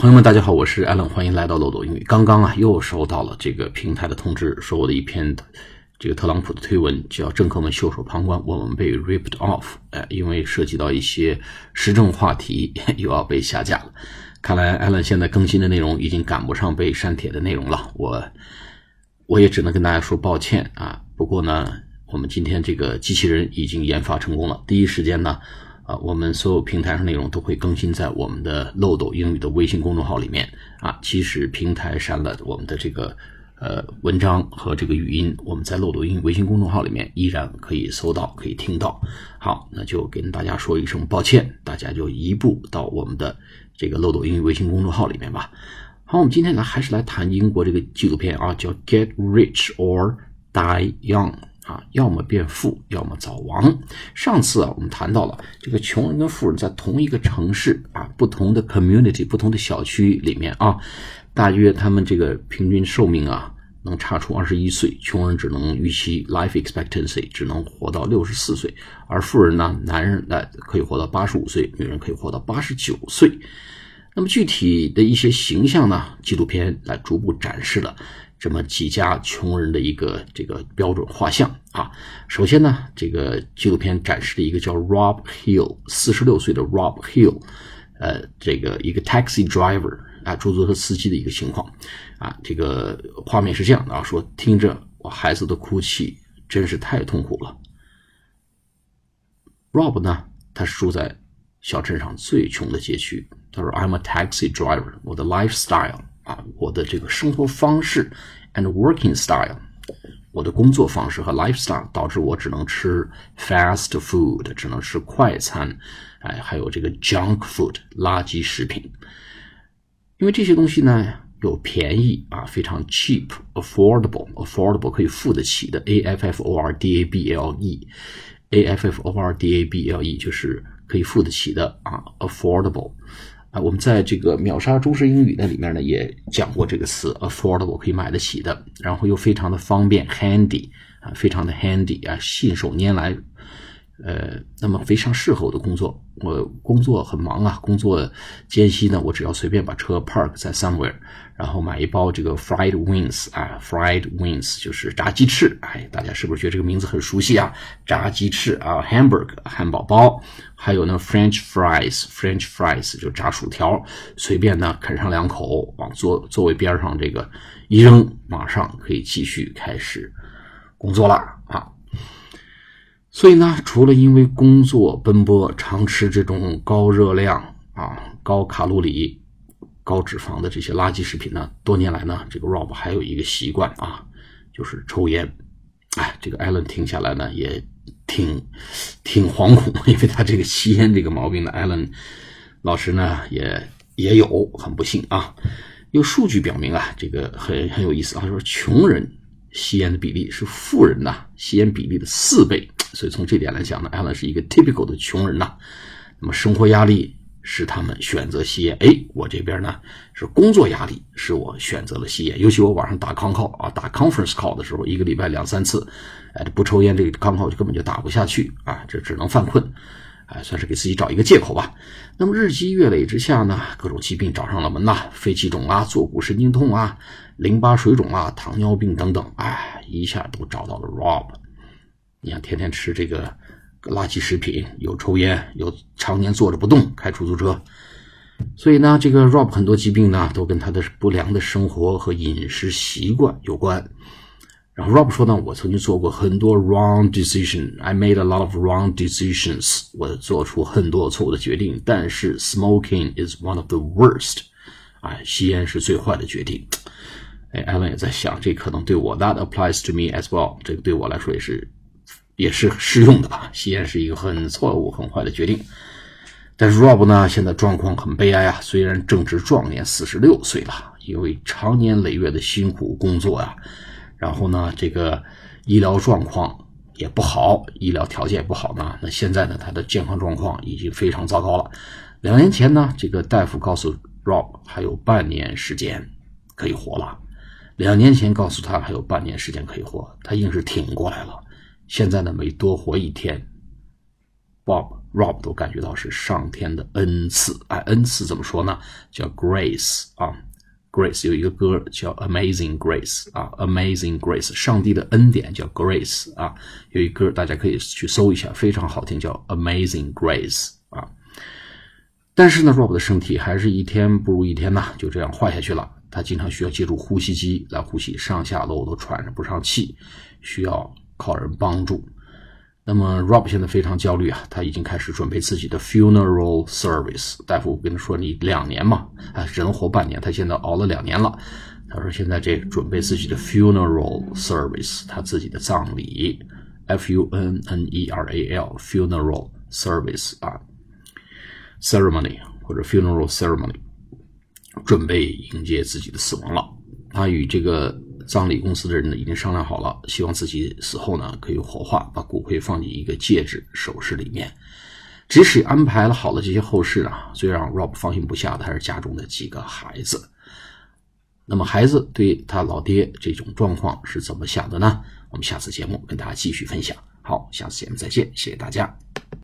朋友们，大家好，我是 Allen，欢迎来到漏斗英语。刚刚啊，又收到了这个平台的通知，说我的一篇这个特朗普的推文叫“政客们袖手旁观，我们被 ripped off”。哎，因为涉及到一些时政话题，又要被下架了。看来 Allen 现在更新的内容已经赶不上被删帖的内容了。我我也只能跟大家说抱歉啊。不过呢，我们今天这个机器人已经研发成功了，第一时间呢。啊，我们所有平台上内容都会更新在我们的漏斗英语的微信公众号里面啊。即使平台删了我们的这个呃文章和这个语音，我们在漏斗英语微信公众号里面依然可以搜到，可以听到。好，那就跟大家说一声抱歉，大家就移步到我们的这个漏斗英语微信公众号里面吧。好，我们今天呢还是来谈英国这个纪录片啊，叫《Get Rich or Die Young》。啊，要么变富，要么早亡。上次啊，我们谈到了这个穷人跟富人在同一个城市啊，不同的 community、不同的小区里面啊，大约他们这个平均寿命啊，能差出二十一岁。穷人只能预期 life expectancy 只能活到六十四岁，而富人呢，男人呢可以活到八十五岁，女人可以活到八十九岁。那么具体的一些形象呢，纪录片来逐步展示了。这么几家穷人的一个这个标准画像啊，首先呢，这个纪录片展示了一个叫 Rob Hill，四十六岁的 Rob Hill，呃，这个一个 taxi driver 啊，出租车司机的一个情况啊，这个画面是这样的啊，说听着我孩子的哭泣真是太痛苦了。Rob 呢，他是住在小镇上最穷的街区，他说 I'm a taxi driver，我的 lifestyle。啊，我的这个生活方式 and working style，我的工作方式和 lifestyle 导致我只能吃 fast food，只能吃快餐，哎，还有这个 junk food 垃圾食品。因为这些东西呢又便宜啊，非常 cheap，affordable，affordable 可以付得起的，a f f o r d a b l e，a f f o r d a b l e 就是可以付得起的啊，affordable。啊，我们在这个秒杀中式英语那里面呢，也讲过这个词，affordable 可以买得起的，然后又非常的方便，handy 啊，非常的 handy 啊，信手拈来。呃，那么非常适合我的工作。我工作很忙啊，工作间隙呢，我只要随便把车 park 在 somewhere，然后买一包这个 fried wings 啊，fried wings 就是炸鸡翅。哎，大家是不是觉得这个名字很熟悉啊？炸鸡翅啊，hamburger 汉堡包，还有呢 French fries，French fries 就炸薯条，随便呢啃上两口，往座座位边上这个一扔，马上可以继续开始工作了。所以呢，除了因为工作奔波，常吃这种高热量啊、高卡路里、高脂肪的这些垃圾食品呢，多年来呢，这个 Rob 还有一个习惯啊，就是抽烟。哎，这个 Allen 听下来呢，也挺挺惶恐，因为他这个吸烟这个毛病呢，Allen 老师呢也也有，很不幸啊。有数据表明啊，这个很很有意思啊，说穷人吸烟的比例是富人呐吸烟比例的四倍。所以从这点来讲呢，Allen 是一个 typical 的穷人呐。那么生活压力使他们选择吸烟。哎，我这边呢是工作压力使我选择了吸烟。尤其我晚上打 Conco 啊，打 conference call 的时候，一个礼拜两三次，哎，不抽烟这个 Conco 就根本就打不下去啊，这只能犯困，哎，算是给自己找一个借口吧。那么日积月累之下呢，各种疾病找上了门呐，肺气肿啊，坐骨神经痛啊，淋巴水肿啊，糖尿病等等，哎，一下都找到了 Rob。你看，天天吃这个垃圾食品，又抽烟，又常年坐着不动，开出租车，所以呢，这个 Rob 很多疾病呢，都跟他的不良的生活和饮食习惯有关。然后 Rob 说呢，我曾经做过很多 wrong decision，I made a lot of wrong decisions，我做出很多错误的决定。但是 smoking is one of the worst，啊，吸烟是最坏的决定。哎艾伦也在想，这可能对我，That applies to me as well，这个对我来说也是。也是适用的吧。吸烟是一个很错误、很坏的决定。但是 Rob 呢，现在状况很悲哀啊。虽然正值壮年，四十六岁了，因为长年累月的辛苦工作啊，然后呢，这个医疗状况也不好，医疗条件也不好呢。那现在呢，他的健康状况已经非常糟糕了。两年前呢，这个大夫告诉 Rob 还有半年时间可以活了。两年前告诉他还有半年时间可以活，他硬是挺过来了。现在呢，每多活一天，Bob Rob 都感觉到是上天的恩赐。哎，恩赐怎么说呢？叫 Grace 啊，Grace 有一个歌叫 Amazing Grace 啊，Amazing Grace，上帝的恩典叫 Grace 啊，有一歌大家可以去搜一下，非常好听，叫 Amazing Grace 啊。但是呢，Rob 的身体还是一天不如一天呐，就这样坏下去了。他经常需要借助呼吸机来呼吸，上下楼都喘着不上气，需要靠人帮助。那么 Rob 现在非常焦虑啊，他已经开始准备自己的 funeral service。大夫跟他说：“你两年嘛，啊，只能活半年。”他现在熬了两年了。他说：“现在这准备自己的 funeral service，他自己的葬礼，f u n n e r a l funeral service 啊，ceremony 或者 funeral ceremony，准备迎接自己的死亡了。他与这个。”葬礼公司的人呢，已经商量好了，希望自己死后呢可以火化，把骨灰放进一个戒指首饰里面。即使安排了好的这些后事啊，最让 Rob 放心不下的还是家中的几个孩子。那么孩子对他老爹这种状况是怎么想的呢？我们下次节目跟大家继续分享。好，下次节目再见，谢谢大家。